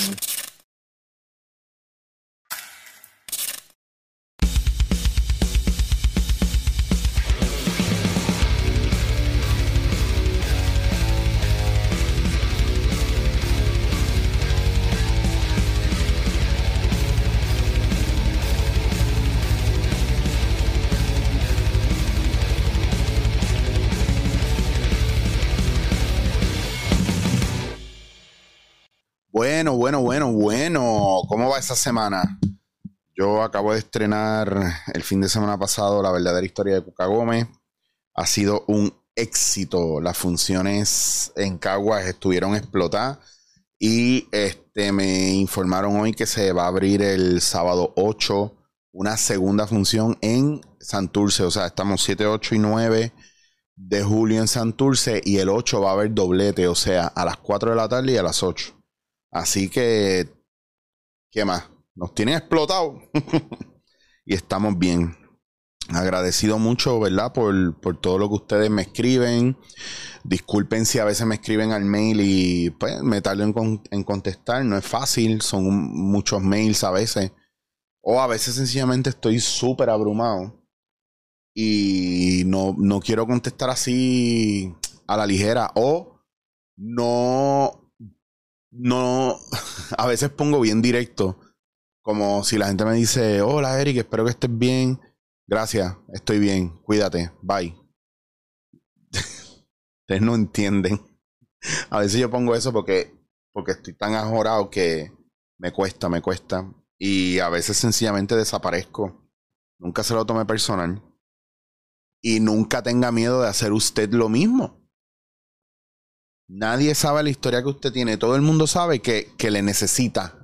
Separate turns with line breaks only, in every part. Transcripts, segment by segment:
Um, Bueno, bueno, bueno, bueno. ¿Cómo va esa semana? Yo acabo de estrenar el fin de semana pasado la verdadera historia de Cuca Gómez. Ha sido un éxito. Las funciones en Caguas estuvieron explotadas. Y este, me informaron hoy que se va a abrir el sábado 8 una segunda función en Santurce. O sea, estamos 7, 8 y 9 de julio en Santurce. Y el 8 va a haber doblete. O sea, a las 4 de la tarde y a las 8. Así que, ¿qué más? Nos tienen explotado y estamos bien. Agradecido mucho, ¿verdad? Por, por, todo lo que ustedes me escriben. Disculpen si a veces me escriben al mail y pues me tardo en, en contestar. No es fácil, son muchos mails a veces. O a veces sencillamente estoy súper abrumado y no, no quiero contestar así a la ligera. O no no, a veces pongo bien directo, como si la gente me dice, hola Eric, espero que estés bien, gracias, estoy bien, cuídate, bye. Ustedes no entienden. A veces yo pongo eso porque, porque estoy tan ajorado que me cuesta, me cuesta. Y a veces sencillamente desaparezco. Nunca se lo tome personal. Y nunca tenga miedo de hacer usted lo mismo. Nadie sabe la historia que usted tiene. Todo el mundo sabe que, que le necesita.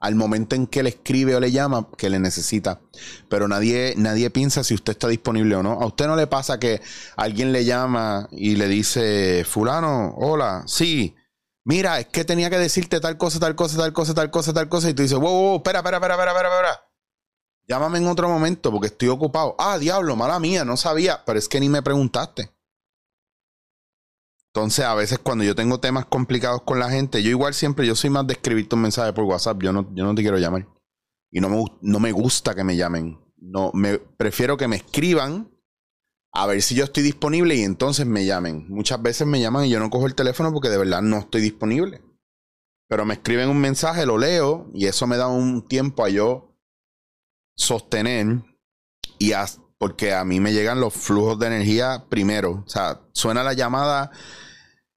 Al momento en que le escribe o le llama, que le necesita. Pero nadie, nadie piensa si usted está disponible o no. A usted no le pasa que alguien le llama y le dice, fulano, hola, sí. Mira, es que tenía que decirte tal cosa, tal cosa, tal cosa, tal cosa, tal cosa. Y tú dices, wow, wow, espera, espera, espera, espera, espera, espera. Llámame en otro momento porque estoy ocupado. Ah, diablo, mala mía, no sabía. Pero es que ni me preguntaste. Entonces, a veces cuando yo tengo temas complicados con la gente, yo igual siempre, yo soy más de escribirte un mensaje por WhatsApp. Yo no, yo no te quiero llamar. Y no me, no me gusta que me llamen. No, me prefiero que me escriban a ver si yo estoy disponible y entonces me llamen. Muchas veces me llaman y yo no cojo el teléfono porque de verdad no estoy disponible. Pero me escriben un mensaje, lo leo y eso me da un tiempo a yo sostener y porque a mí me llegan los flujos de energía primero. O sea, suena la llamada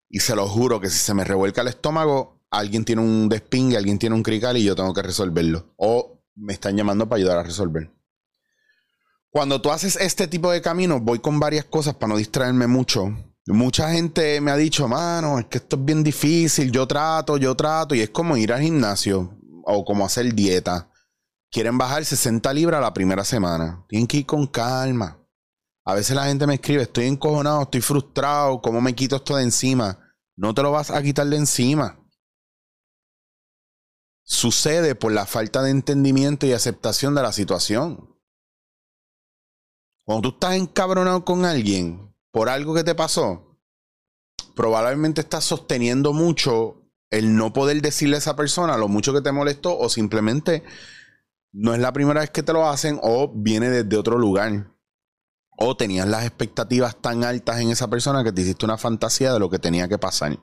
y se lo juro que si se me revuelca el estómago, alguien tiene un despingue, alguien tiene un crical y yo tengo que resolverlo. O me están llamando para ayudar a resolver. Cuando tú haces este tipo de caminos, voy con varias cosas para no distraerme mucho. Mucha gente me ha dicho, mano, es que esto es bien difícil, yo trato, yo trato, y es como ir al gimnasio o como hacer dieta. Quieren bajar 60 libras la primera semana. Tienen que ir con calma. A veces la gente me escribe, estoy encojonado, estoy frustrado, ¿cómo me quito esto de encima? No te lo vas a quitar de encima. Sucede por la falta de entendimiento y aceptación de la situación. Cuando tú estás encabronado con alguien por algo que te pasó, probablemente estás sosteniendo mucho el no poder decirle a esa persona lo mucho que te molestó o simplemente no es la primera vez que te lo hacen o viene desde otro lugar o tenías las expectativas tan altas en esa persona que te hiciste una fantasía de lo que tenía que pasar.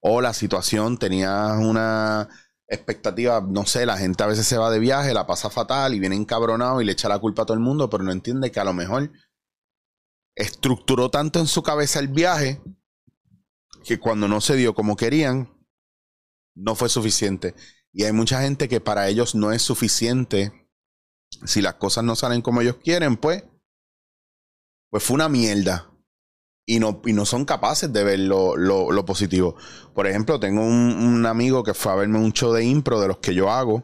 O la situación, tenías una expectativa, no sé, la gente a veces se va de viaje, la pasa fatal y viene encabronado y le echa la culpa a todo el mundo, pero no entiende que a lo mejor estructuró tanto en su cabeza el viaje que cuando no se dio como querían, no fue suficiente. Y hay mucha gente que para ellos no es suficiente. Si las cosas no salen como ellos quieren, pues pues fue una mierda. Y no, y no son capaces de ver lo, lo, positivo. Por ejemplo, tengo un, amigo que fue a verme un show de impro de los que yo hago.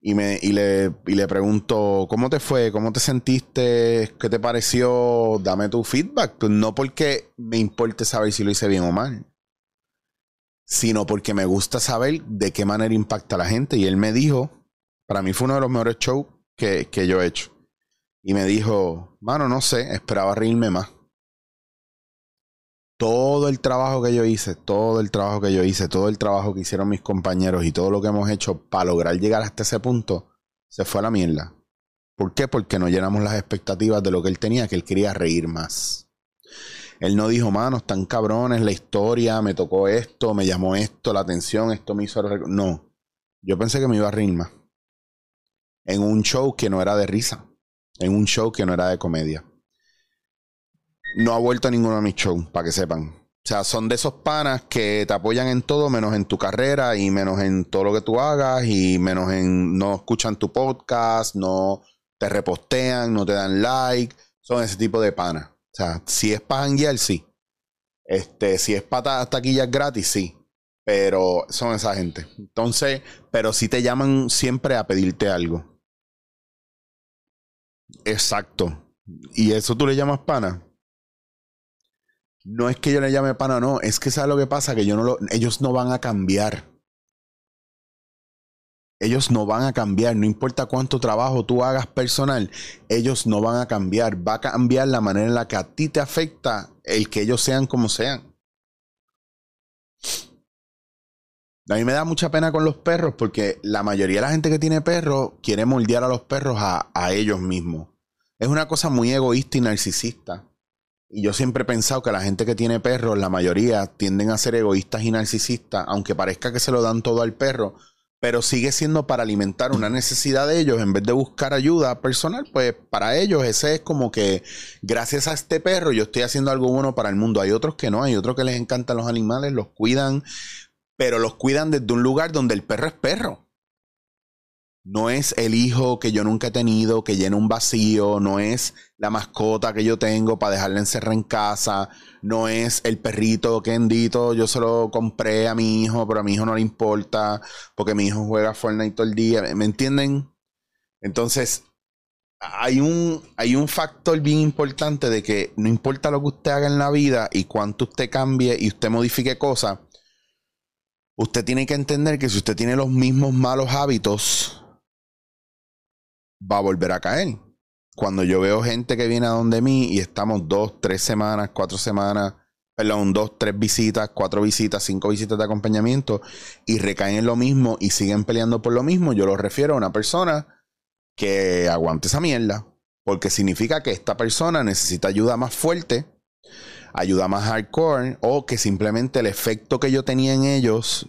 Y, me, y, le, y le pregunto, ¿cómo te fue? ¿Cómo te sentiste? ¿Qué te pareció? Dame tu feedback. Pues no porque me importe saber si lo hice bien o mal, sino porque me gusta saber de qué manera impacta a la gente. Y él me dijo, para mí fue uno de los mejores shows que, que yo he hecho. Y me dijo, mano, no sé, esperaba reírme más. todo el trabajo que yo hice, todo el trabajo que yo hice, todo el trabajo que hicieron mis compañeros y todo lo que hemos hecho para lograr llegar hasta ese punto, se fue a la mierda. ¿Por qué? Porque no llenamos las expectativas de lo que él tenía, que él quería reír más. Él no dijo, mano, están cabrones, la historia, me tocó esto, me llamó esto, la atención, esto me hizo... No, yo pensé que me iba a reír más. En un show que no era de risa, en un show que no era de comedia no ha vuelto a ninguno de mis shows, para que sepan. O sea, son de esos panas que te apoyan en todo, menos en tu carrera y menos en todo lo que tú hagas y menos en no escuchan tu podcast, no te repostean, no te dan like. Son ese tipo de panas. O sea, si es para janguear, sí. Este, si es para taquillas gratis, sí. Pero son esa gente. Entonces, pero si te llaman siempre a pedirte algo. Exacto. ¿Y eso tú le llamas pana? No es que yo le llame pana, no, es que sabe lo que pasa, que yo no lo, ellos no van a cambiar. Ellos no van a cambiar, no importa cuánto trabajo tú hagas personal, ellos no van a cambiar. Va a cambiar la manera en la que a ti te afecta el que ellos sean como sean. A mí me da mucha pena con los perros porque la mayoría de la gente que tiene perros quiere moldear a los perros a, a ellos mismos. Es una cosa muy egoísta y narcisista. Y yo siempre he pensado que la gente que tiene perros, la mayoría, tienden a ser egoístas y narcisistas, aunque parezca que se lo dan todo al perro, pero sigue siendo para alimentar una necesidad de ellos, en vez de buscar ayuda personal, pues para ellos ese es como que gracias a este perro yo estoy haciendo algo bueno para el mundo. Hay otros que no, hay otros que les encantan los animales, los cuidan, pero los cuidan desde un lugar donde el perro es perro. No es el hijo que yo nunca he tenido, que llena un vacío, no es la mascota que yo tengo para dejarla encerrada en casa, no es el perrito que endito, yo se lo compré a mi hijo, pero a mi hijo no le importa, porque mi hijo juega Fortnite todo el día, ¿me entienden? Entonces, hay un, hay un factor bien importante de que no importa lo que usted haga en la vida y cuánto usted cambie y usted modifique cosas, usted tiene que entender que si usted tiene los mismos malos hábitos, va a volver a caer. Cuando yo veo gente que viene a donde mí y estamos dos, tres semanas, cuatro semanas, perdón, dos, tres visitas, cuatro visitas, cinco visitas de acompañamiento y recaen en lo mismo y siguen peleando por lo mismo, yo lo refiero a una persona que aguante esa mierda. Porque significa que esta persona necesita ayuda más fuerte, ayuda más hardcore, o que simplemente el efecto que yo tenía en ellos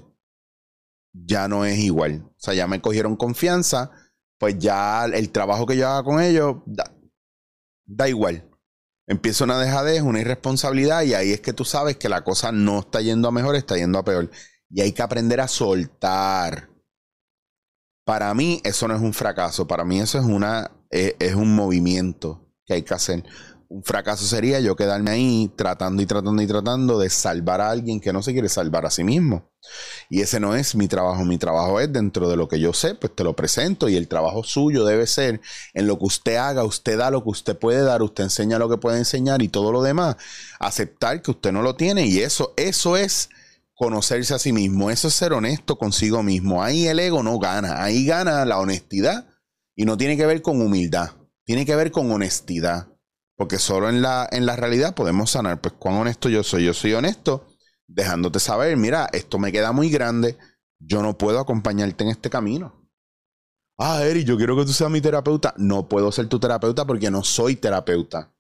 ya no es igual. O sea, ya me cogieron confianza pues ya el trabajo que yo haga con ellos da, igual. Empieza una dejadez, una irresponsabilidad y ahí es que tú sabes que la cosa no está yendo a mejor, está yendo a peor. Y hay que aprender a soltar. Para mí eso no es un fracaso, para mí eso es, una, es un movimiento que hay que hacer un fracaso sería yo quedarme ahí tratando y tratando y tratando de salvar a alguien que no se quiere salvar a sí mismo. Y ese no es mi trabajo. Mi trabajo es dentro de lo que yo sé, pues te lo presento. Y el trabajo suyo debe ser en lo que usted haga, usted da lo que usted puede dar, usted enseña lo que puede enseñar y todo lo demás. Aceptar que usted no lo tiene. Y eso, eso es conocerse a sí mismo. Eso es ser honesto consigo mismo. Ahí el ego no gana. Ahí gana la honestidad. Y no tiene que ver con humildad. Tiene que ver con honestidad. Porque solo en la, en la realidad podemos sanar. Pues cuán honesto yo soy. Yo soy honesto dejándote saber, mira, esto me queda muy grande. Yo no puedo acompañarte en este camino. Ah, Eri, yo quiero que tú seas mi terapeuta. No puedo ser tu terapeuta porque no soy terapeuta.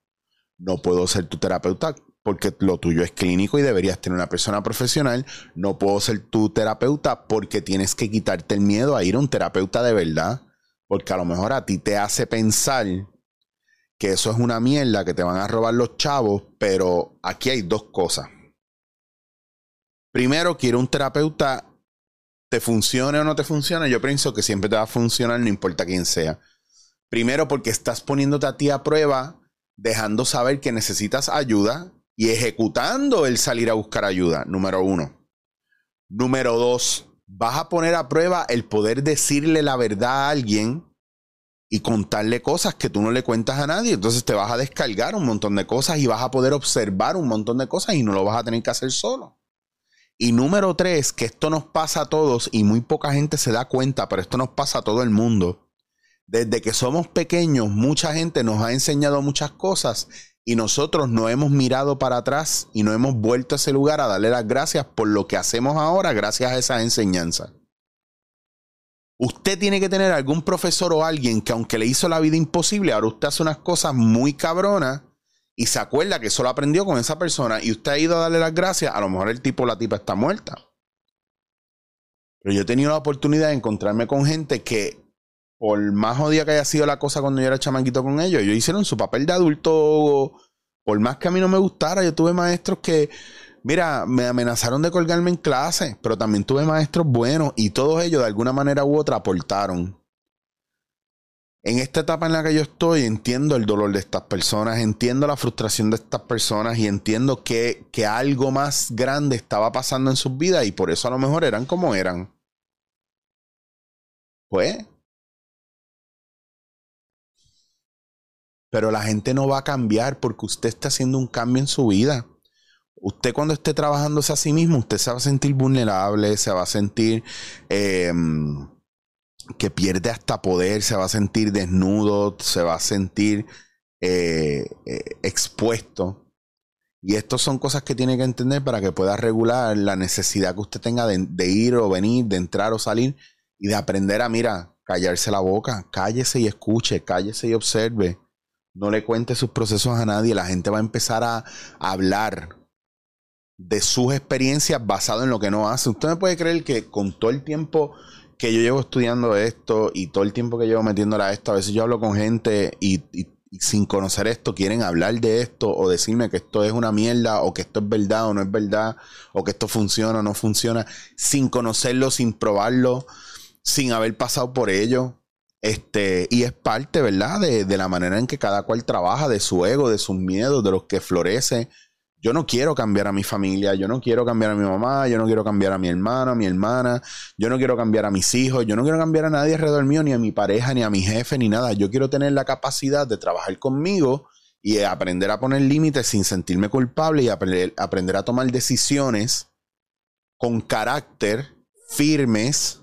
No puedo ser tu terapeuta porque lo tuyo es clínico y deberías tener una persona profesional. No puedo ser tu terapeuta porque tienes que quitarte el miedo a ir a un terapeuta de verdad. Porque a lo mejor a ti te hace pensar que eso es una mierda, que te van a robar los chavos, pero aquí hay dos cosas. Primero, quiero un terapeuta, te funcione o no te funcione, yo pienso que siempre te va a funcionar, no importa quién sea. Primero, porque estás poniéndote a ti a prueba, dejando saber que necesitas ayuda y ejecutando el salir a buscar ayuda, número uno. Número dos, vas a poner a prueba el poder decirle la verdad a alguien y contarle cosas que tú no le cuentas a nadie. Entonces te vas a descargar un montón de cosas y vas a poder observar un montón de cosas y no lo vas a tener que hacer solo. Y número tres, que esto nos pasa a todos y muy poca gente se da cuenta, pero esto nos pasa a todo el mundo. Desde que somos pequeños, mucha gente nos ha enseñado muchas cosas y nosotros no hemos mirado para atrás y no hemos vuelto a ese lugar a darle las gracias por lo que hacemos ahora gracias a esas enseñanzas. Usted tiene que tener algún profesor o alguien que aunque le hizo la vida imposible, ahora usted hace unas cosas muy cabronas y se acuerda que solo aprendió con esa persona y usted ha ido a darle las gracias, a lo mejor el tipo o la tipa está muerta. Pero yo he tenido la oportunidad de encontrarme con gente que, por más jodida que haya sido la cosa cuando yo era chamanquito con ellos, ellos hicieron su papel de adulto. Por más que a mí no me gustara, yo tuve maestros que Mira, me amenazaron de colgarme en clase, pero también tuve maestros buenos y todos ellos de alguna manera u otra aportaron. En esta etapa en la que yo estoy, entiendo el dolor de estas personas, entiendo la frustración de estas personas y entiendo que, que algo más grande estaba pasando en sus vidas y por eso a lo mejor eran como eran. Pues. Pero la gente no va a cambiar porque usted está haciendo un cambio en su vida usted cuando esté trabajándose a sí mismo, usted se va a sentir vulnerable, se va a sentir em, que pierde hasta poder, se va a sentir desnudo, se va a sentir eh, eh, expuesto. Y estas son cosas que tiene que entender para que pueda regular la necesidad que usted tenga de, de ir o venir, de entrar o salir y de aprender a, mira, callarse la boca, cállese y escuche, cállese y observe. No le cuente sus procesos a nadie, la gente va a empezar a hablar de sus experiencias basado en lo que no hace. Usted me puede creer que con todo el tiempo que yo llevo estudiando esto y todo el tiempo que llevo metiéndola a esto, a veces yo hablo con gente y, sin conocer esto quieren hablar de esto o decirme que esto es una mierda o que esto es verdad o no es verdad o que esto funciona o no funciona, sin conocerlo, sin probarlo, sin haber pasado por ello. Este, y es parte, ¿verdad? De, de la manera en que cada cual trabaja, de su ego, de sus miedos, de los que florece yo no quiero cambiar a mi familia, yo no quiero cambiar a mi mamá, yo no quiero cambiar a mi hermano, a mi hermana, yo no quiero cambiar a mis hijos, yo no quiero cambiar a nadie alrededor mío, ni a mi pareja, ni a mi jefe, ni nada. Yo quiero tener la capacidad de trabajar conmigo y aprender a poner límites sin sentirme culpable y aprender, a tomar decisiones con carácter, firmes,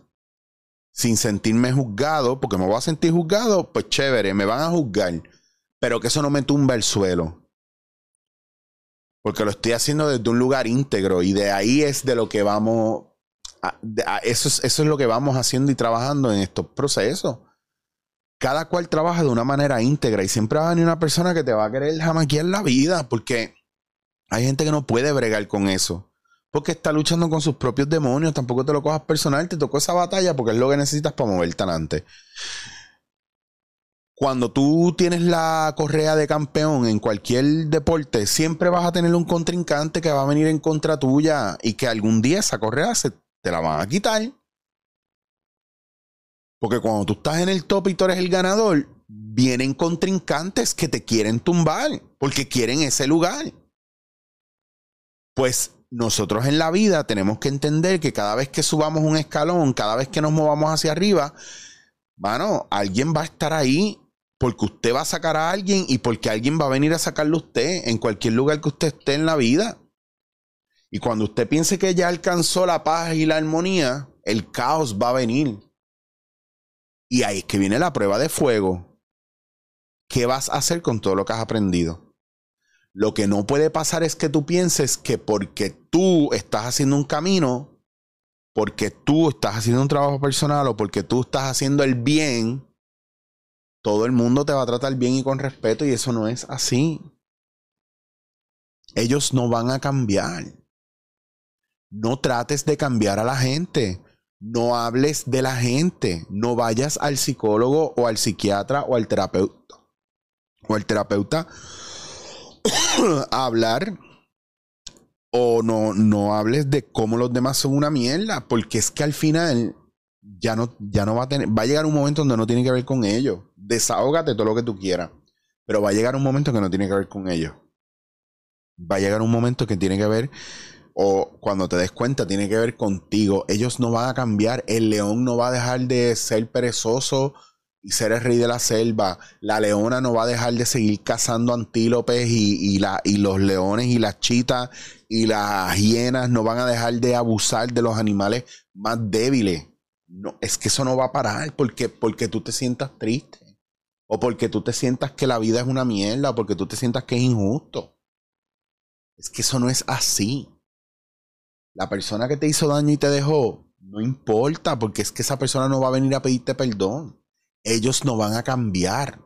sin sentirme juzgado, porque me voy a sentir juzgado, pues chévere, me van a juzgar, pero que eso no me tumba el suelo porque lo estoy haciendo desde un lugar íntegro y de ahí es de lo que vamos, eso, es, eso es lo que vamos haciendo y trabajando en estos procesos. Cada cual trabaja de una manera íntegra y siempre va a venir una persona que te va a querer en la vida porque hay gente que no puede bregar con eso. Porque está luchando con sus propios demonios, tampoco te lo cojas personal, te tocó esa batalla porque es lo que necesitas para moverte adelante cuando tú tienes la correa de campeón en cualquier deporte, siempre vas a tener un contrincante que va a venir en contra tuya y que algún día esa correa se te la van a quitar. Porque cuando tú estás en el top y tú eres el ganador, vienen contrincantes que te quieren tumbar porque quieren ese lugar. Pues nosotros en la vida tenemos que entender que cada vez que subamos un escalón, cada vez que nos movamos hacia arriba, mano, alguien va a estar ahí porque usted va a sacar a alguien y porque alguien va a venir a sacarlo a usted en cualquier lugar que usted esté en la vida. Y cuando usted piense que ya alcanzó la paz y la armonía, el caos va a venir. Y ahí es que viene la prueba de fuego. ¿Qué vas a hacer con todo lo que has aprendido? Lo que no puede pasar es que tú pienses que porque tú estás haciendo un camino, porque tú estás haciendo un trabajo personal o porque tú estás haciendo el bien, todo el mundo te va a tratar bien y con respeto y eso no es así. Ellos no van a cambiar. No trates de cambiar a la gente. No hables de la gente. No vayas al psicólogo o al psiquiatra o al terapeuta. O al terapeuta a hablar. O no, no hables de cómo los demás son una mierda. Porque es que al final ya no, ya no va a tener. Va a llegar un momento donde no tiene que ver con ellos desahógate todo lo que tú quieras. Pero va a llegar un momento que no tiene que ver con ellos. Va a llegar un momento que tiene que ver, o cuando te des cuenta, tiene que ver contigo. Ellos no van a cambiar. El león no va a dejar de ser perezoso y ser el rey de la selva. La leona no va a dejar de seguir cazando antílopes y, la, y los leones y las chitas y las hienas no van a dejar de abusar de los animales más débiles no, es que eso no va a parar porque, porque tú te sientas triste. O porque tú te sientas que la vida es una mierda, o porque tú te sientas que es injusto. Es que eso no es así. La persona que te hizo daño y te dejó, no importa, porque es que esa persona no va a venir a pedirte perdón. Ellos no van a cambiar.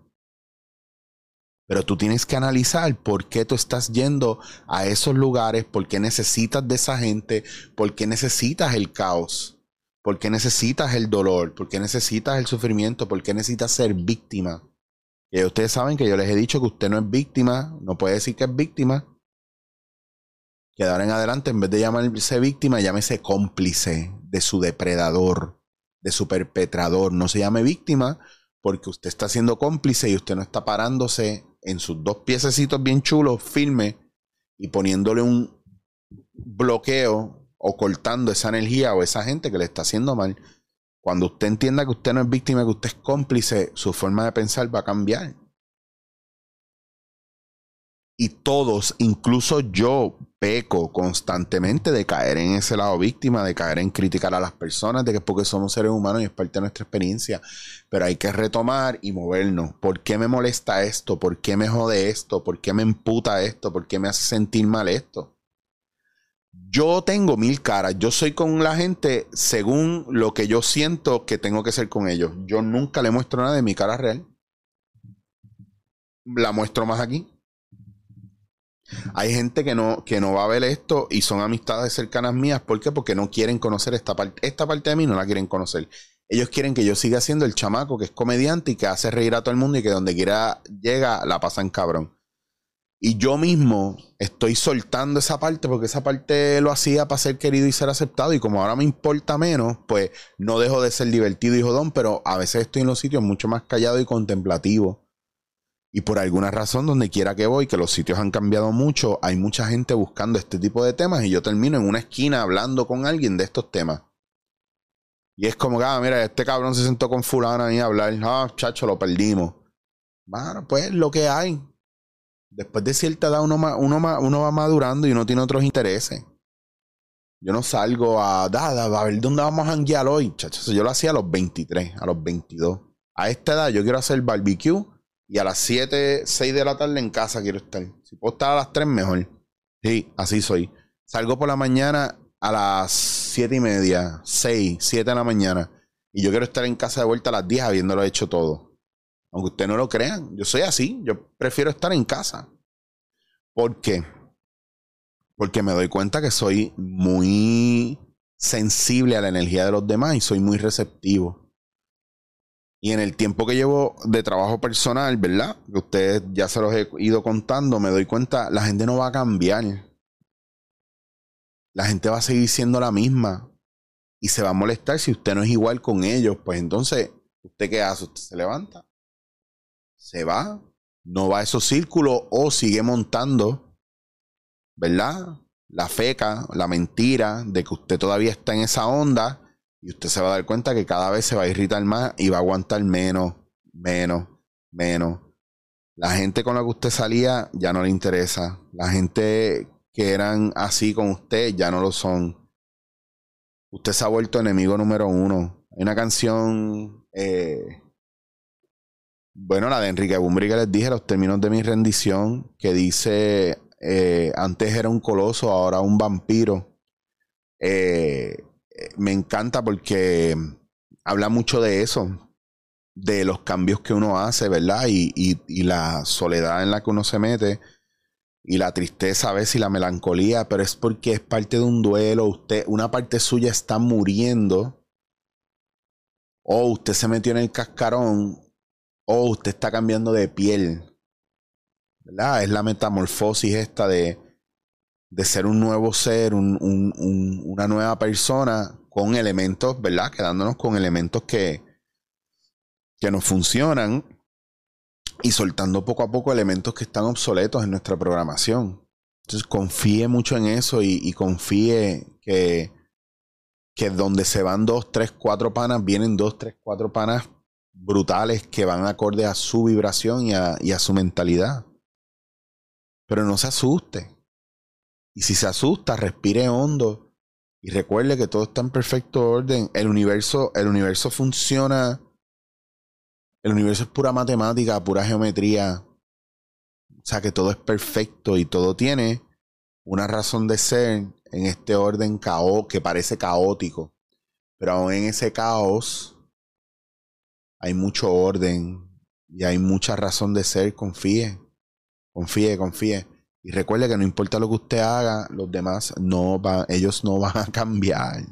Pero tú tienes que analizar por qué tú estás yendo a esos lugares, por qué necesitas de esa gente, por qué necesitas el caos, por qué necesitas el dolor, por qué necesitas el sufrimiento, por qué necesitas ser víctima. Y ustedes saben que yo les he dicho que usted no es víctima, no puede decir que es víctima, que de ahora en adelante, en vez de llamarse víctima, llámese cómplice de su depredador, de su perpetrador. No se llame víctima porque usted está siendo cómplice y usted no está parándose en sus dos piececitos bien chulos, firme, y poniéndole un bloqueo o cortando esa energía o esa gente que le está haciendo mal. Cuando usted entienda que usted no es víctima, que usted es cómplice, su forma de pensar va a cambiar. Y todos, incluso yo, peco constantemente de caer en ese lado víctima, de caer en criticar a las personas, de que porque somos seres humanos y es parte de nuestra experiencia. Pero hay que retomar y movernos. ¿Por qué me molesta esto? ¿Por qué me jode esto? ¿Por qué me emputa esto? ¿Por qué me hace sentir mal esto? Yo tengo mil caras. Yo soy con la gente según lo que yo siento que tengo que ser con ellos. Yo nunca le muestro nada de mi cara real. La muestro más aquí hay gente que no, que no va a ver esto y son amistades cercanas mías. ¿Por qué? Porque no quieren conocer esta parte. Esta parte de mí no la quieren conocer. Ellos quieren que yo siga siendo el chamaco que es comediante y que hace reír a todo el mundo y que donde quiera llega la pasan cabrón. Y yo mismo estoy soltando esa parte porque esa parte lo hacía para ser querido y ser aceptado. Y como ahora me importa menos, pues no dejo de ser divertido y jodón, pero a veces estoy en los sitios mucho más callado y contemplativo y por alguna razón, donde quiera que voy, que los sitios han cambiado mucho, hay mucha gente buscando este tipo de temas y yo termino en una esquina hablando con alguien de estos temas. Y es como ah, mira, este cabrón se sentó con fulana y a hablar. Ah, chacho, lo perdimos. Bueno, pues lo que hay. Después de cierta edad uno, uno, uno va madurando y uno tiene otros intereses. Yo no salgo a, da, a ver dónde vamos a janguear hoy, chacho. Yo lo hacía a los 23, a los 22. A esta edad yo quiero hacer barbecue y a las 7, 6 de la tarde en casa quiero estar. Si puedo estar a las 3, mejor. Sí, así soy. Salgo por la mañana a las 7 y media, 6, 7 de la mañana. Y yo quiero estar en casa de vuelta a las 10 habiéndolo hecho todo. Aunque ustedes no lo crean, yo soy así. Yo prefiero estar en casa. ¿Por qué? Porque me doy cuenta que soy muy sensible a la energía de los demás y soy muy receptivo. Y en el tiempo que llevo de trabajo personal, ¿verdad? Que ustedes ya se los he ido contando, me doy cuenta, la gente no va a cambiar. La gente va a seguir siendo la misma. Y se va a molestar si usted no es igual con ellos. Pues entonces, ¿usted qué hace? Usted se levanta. Se va. No va a esos círculos o sigue montando, ¿verdad? La feca, la mentira de que usted todavía está en esa onda y usted se va a dar cuenta que cada vez se va a irritar más y va a aguantar menos, menos, menos. La gente con la que usted salía ya no le interesa. La gente que eran así con usted ya no lo son. Usted se ha vuelto enemigo número uno. Hay una canción, eh, bueno, la de Enrique Bumbri que les dije, los términos de mi rendición, que dice, eh, antes era un coloso, ahora un vampiro. Eh, me encanta porque habla mucho de eso, de los cambios que uno hace, ¿verdad? Y, y, la soledad en la que uno se mete y la tristeza a veces y la melancolía, pero es porque es parte de un duelo, usted, una parte suya está muriendo, o usted se metió en el cascarón, o usted está cambiando de piel, ¿verdad? Es la metamorfosis esta de, de ser un nuevo ser, una nueva persona con elementos, ¿verdad? Quedándonos con elementos que, que nos funcionan y soltando poco a poco elementos que están obsoletos en nuestra programación. Entonces confíe mucho en eso y, confíe que, que donde se van dos, tres, cuatro panas, vienen dos, tres, cuatro panas brutales que van acorde a su vibración y a, su mentalidad. Pero no se asuste. Y si se asusta, respire hondo Y recuerde que todo está en perfecto orden. El universo, el universo funciona. El universo es pura matemática, pura geometría. O sea que todo es perfecto y todo tiene una razón de ser en este orden caos que parece caótico. Pero aún en ese caos hay mucho orden y hay mucha razón de ser. Confíe, confíe, confíe. Y recuerde que no importa lo que usted haga, los demás no van, ellos no van a cambiar.